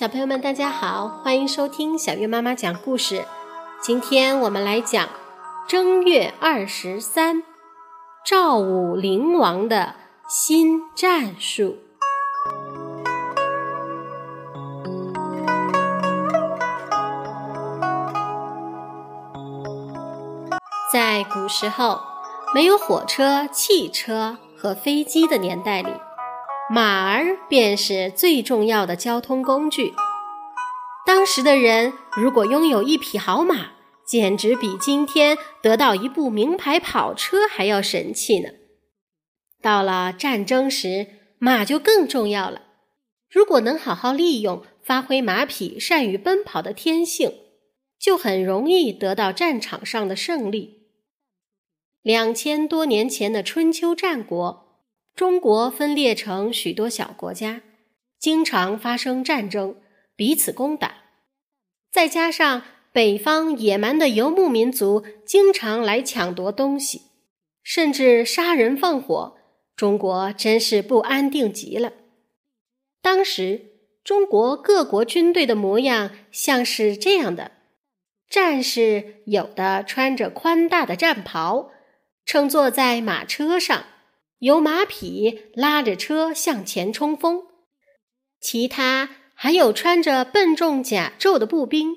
小朋友们，大家好，欢迎收听小月妈妈讲故事。今天我们来讲正月二十三，赵武灵王的新战术。在古时候，没有火车、汽车和飞机的年代里。马儿便是最重要的交通工具。当时的人如果拥有一匹好马，简直比今天得到一部名牌跑车还要神气呢。到了战争时，马就更重要了。如果能好好利用，发挥马匹善于奔跑的天性，就很容易得到战场上的胜利。两千多年前的春秋战国。中国分裂成许多小国家，经常发生战争，彼此攻打。再加上北方野蛮的游牧民族经常来抢夺东西，甚至杀人放火，中国真是不安定极了。当时中国各国军队的模样像是这样的：战士有的穿着宽大的战袍，乘坐在马车上。由马匹拉着车向前冲锋，其他还有穿着笨重甲胄的步兵，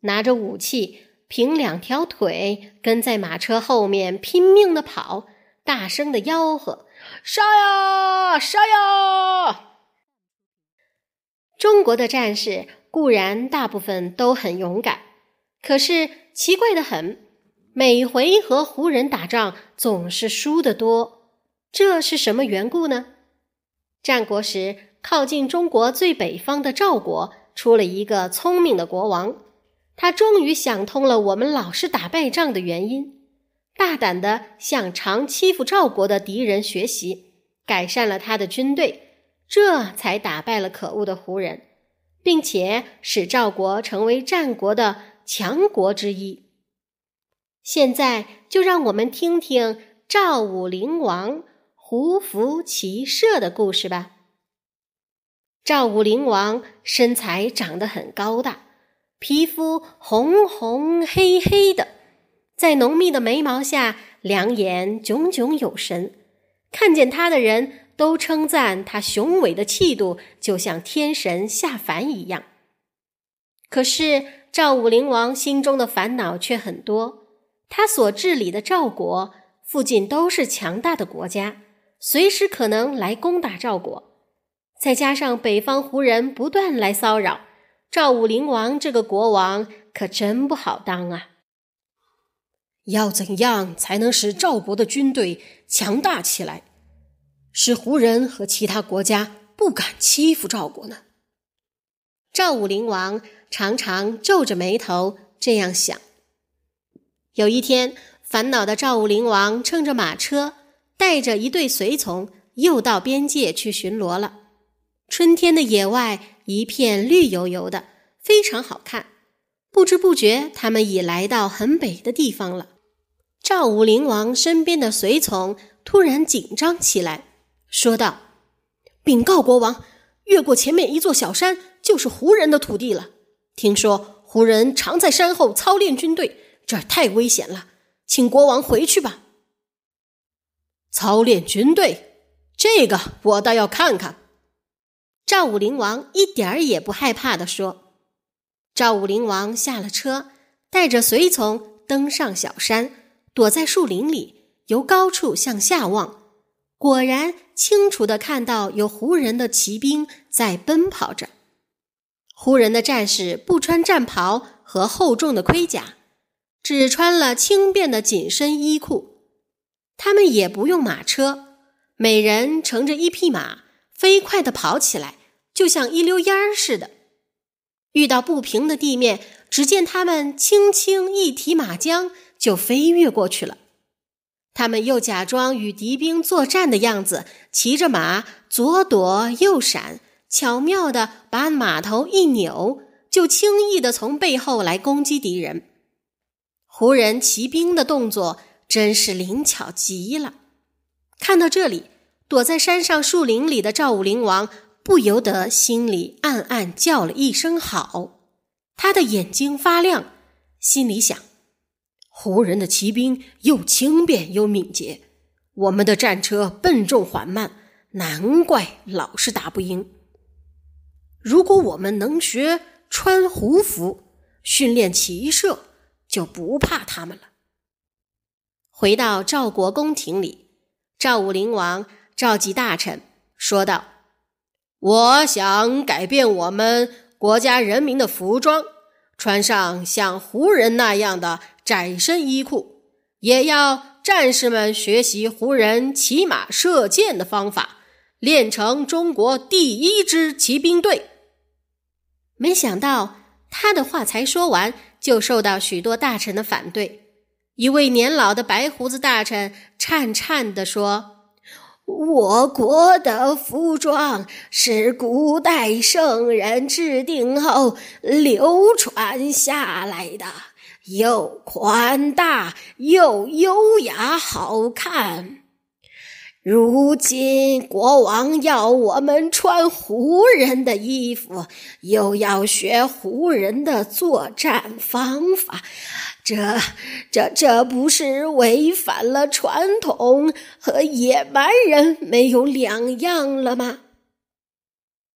拿着武器，凭两条腿跟在马车后面拼命的跑，大声的吆喝：“杀呀，杀呀！”中国的战士固然大部分都很勇敢，可是奇怪的很，每回和胡人打仗总是输得多。这是什么缘故呢？战国时，靠近中国最北方的赵国出了一个聪明的国王，他终于想通了我们老是打败仗的原因，大胆的向常欺负赵国的敌人学习，改善了他的军队，这才打败了可恶的胡人，并且使赵国成为战国的强国之一。现在就让我们听听赵武灵王。胡服骑射的故事吧。赵武灵王身材长得很高大，皮肤红红黑黑的，在浓密的眉毛下，两眼炯炯有神。看见他的人都称赞他雄伟的气度，就像天神下凡一样。可是赵武灵王心中的烦恼却很多，他所治理的赵国附近都是强大的国家。随时可能来攻打赵国，再加上北方胡人不断来骚扰，赵武灵王这个国王可真不好当啊！要怎样才能使赵国的军队强大起来，使胡人和其他国家不敢欺负赵国呢？赵武灵王常常皱着眉头这样想。有一天，烦恼的赵武灵王乘着马车。带着一队随从，又到边界去巡逻了。春天的野外一片绿油油的，非常好看。不知不觉，他们已来到很北的地方了。赵武灵王身边的随从突然紧张起来，说道：“禀告国王，越过前面一座小山，就是胡人的土地了。听说胡人常在山后操练军队，这儿太危险了，请国王回去吧。”操练军队，这个我倒要看看。赵武灵王一点儿也不害怕地说。赵武灵王下了车，带着随从登上小山，躲在树林里，由高处向下望，果然清楚的看到有胡人的骑兵在奔跑着。胡人的战士不穿战袍和厚重的盔甲，只穿了轻便的紧身衣裤。他们也不用马车，每人乘着一匹马，飞快地跑起来，就像一溜烟儿似的。遇到不平的地面，只见他们轻轻一提马缰，就飞跃过去了。他们又假装与敌兵作战的样子，骑着马左躲右闪，巧妙地把马头一扭，就轻易地从背后来攻击敌人。胡人骑兵的动作。真是灵巧极了！看到这里，躲在山上树林里的赵武灵王不由得心里暗暗叫了一声好。他的眼睛发亮，心里想：胡人的骑兵又轻便又敏捷，我们的战车笨重缓慢，难怪老是打不赢。如果我们能学穿胡服，训练骑射，就不怕他们了。回到赵国宫廷里，赵武灵王召集大臣，说道：“我想改变我们国家人民的服装，穿上像胡人那样的窄身衣裤，也要战士们学习胡人骑马射箭的方法，练成中国第一支骑兵队。”没想到他的话才说完，就受到许多大臣的反对。一位年老的白胡子大臣颤颤地说：“我国的服装是古代圣人制定后流传下来的，又宽大又优雅好看。如今国王要我们穿胡人的衣服，又要学胡人的作战方法。”这、这、这不是违反了传统，和野蛮人没有两样了吗？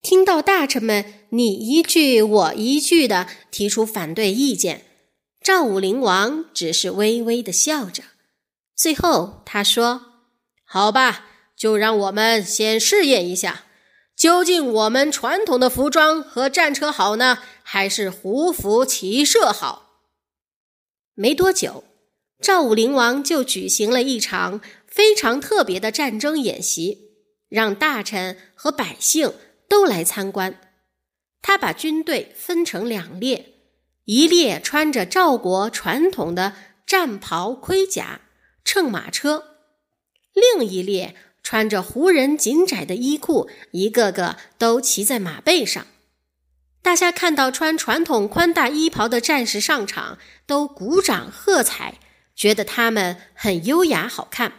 听到大臣们你一句我一句的提出反对意见，赵武灵王只是微微的笑着。最后他说：“好吧，就让我们先试验一下，究竟我们传统的服装和战车好呢，还是胡服骑射好？”没多久，赵武灵王就举行了一场非常特别的战争演习，让大臣和百姓都来参观。他把军队分成两列，一列穿着赵国传统的战袍盔甲，乘马车；另一列穿着胡人紧窄的衣裤，一个个都骑在马背上。大家看到穿传统宽大衣袍的战士上场，都鼓掌喝彩，觉得他们很优雅好看。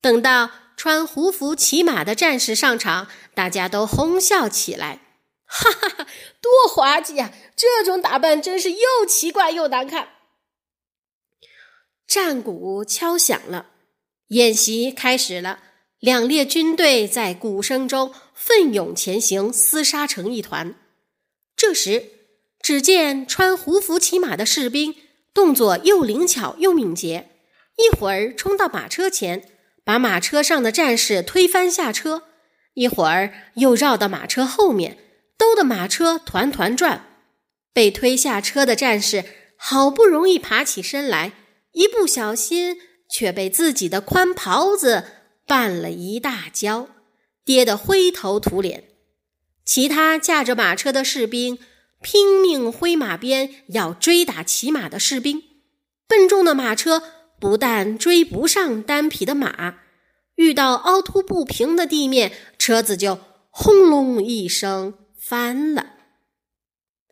等到穿胡服骑马的战士上场，大家都哄笑起来，哈哈哈，多滑稽呀！这种打扮真是又奇怪又难看。战鼓敲响了，演习开始了。两列军队在鼓声中奋勇前行，厮杀成一团。这时，只见穿胡服骑马的士兵动作又灵巧又敏捷，一会儿冲到马车前，把马车上的战士推翻下车；一会儿又绕到马车后面，兜得马车团团转。被推下车的战士好不容易爬起身来，一不小心却被自己的宽袍子绊了一大跤，跌得灰头土脸。其他驾着马车的士兵拼命挥马鞭，要追打骑马的士兵。笨重的马车不但追不上单匹的马，遇到凹凸不平的地面，车子就轰隆一声翻了。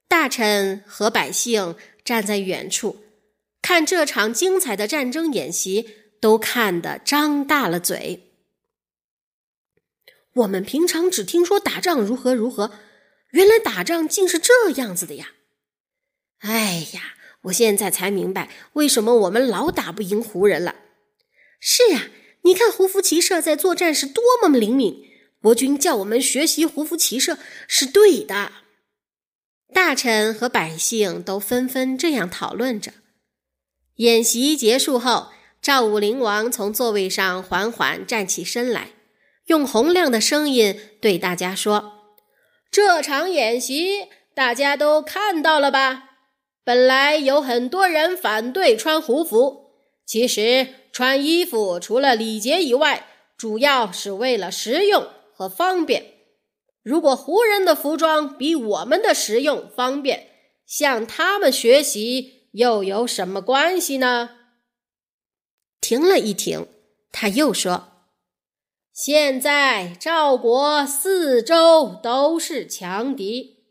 大臣和百姓站在远处，看这场精彩的战争演习，都看得张大了嘴。我们平常只听说打仗如何如何，原来打仗竟是这样子的呀！哎呀，我现在才明白为什么我们老打不赢胡人了。是呀，你看胡服骑射在作战时多么灵敏，国君叫我们学习胡服骑射是对的。大臣和百姓都纷纷这样讨论着。演习结束后，赵武灵王从座位上缓缓站起身来。用洪亮的声音对大家说：“这场演习大家都看到了吧？本来有很多人反对穿胡服，其实穿衣服除了礼节以外，主要是为了实用和方便。如果胡人的服装比我们的实用方便，向他们学习又有什么关系呢？”停了一停，他又说。现在赵国四周都是强敌，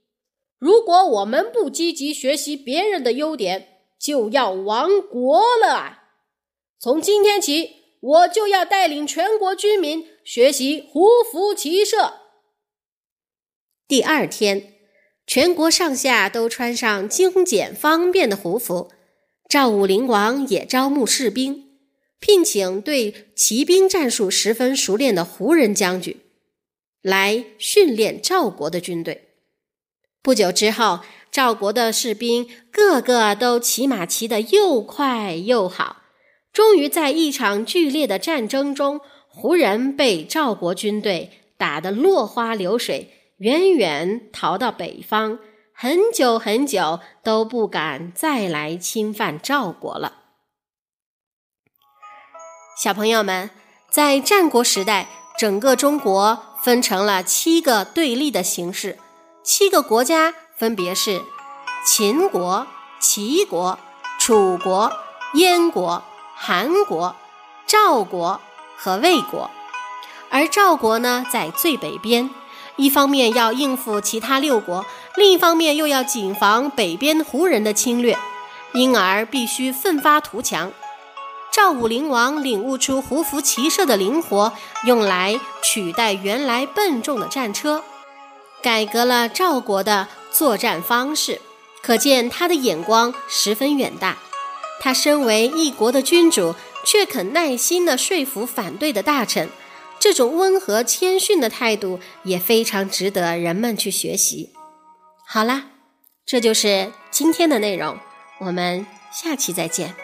如果我们不积极学习别人的优点，就要亡国了啊！从今天起，我就要带领全国军民学习胡服骑射。第二天，全国上下都穿上精简方便的胡服。赵武灵王也招募士兵，聘请对骑兵战术十分熟练的胡人将军来训练赵国的军队。不久之后，赵国的士兵个个都骑马骑得又快又好。终于在一场剧烈的战争中，胡人被赵国军队打得落花流水，远远逃到北方，很久很久都不敢再来侵犯赵国了。小朋友们，在战国时代，整个中国分成了七个对立的形式，七个国家分别是秦国、齐国、楚国、燕国。韩国、赵国和魏国，而赵国呢，在最北边，一方面要应付其他六国，另一方面又要谨防北边胡人的侵略，因而必须奋发图强。赵武灵王领悟出胡服骑射的灵活，用来取代原来笨重的战车，改革了赵国的作战方式，可见他的眼光十分远大。他身为一国的君主，却肯耐心地说服反对的大臣，这种温和谦逊的态度也非常值得人们去学习。好啦，这就是今天的内容，我们下期再见。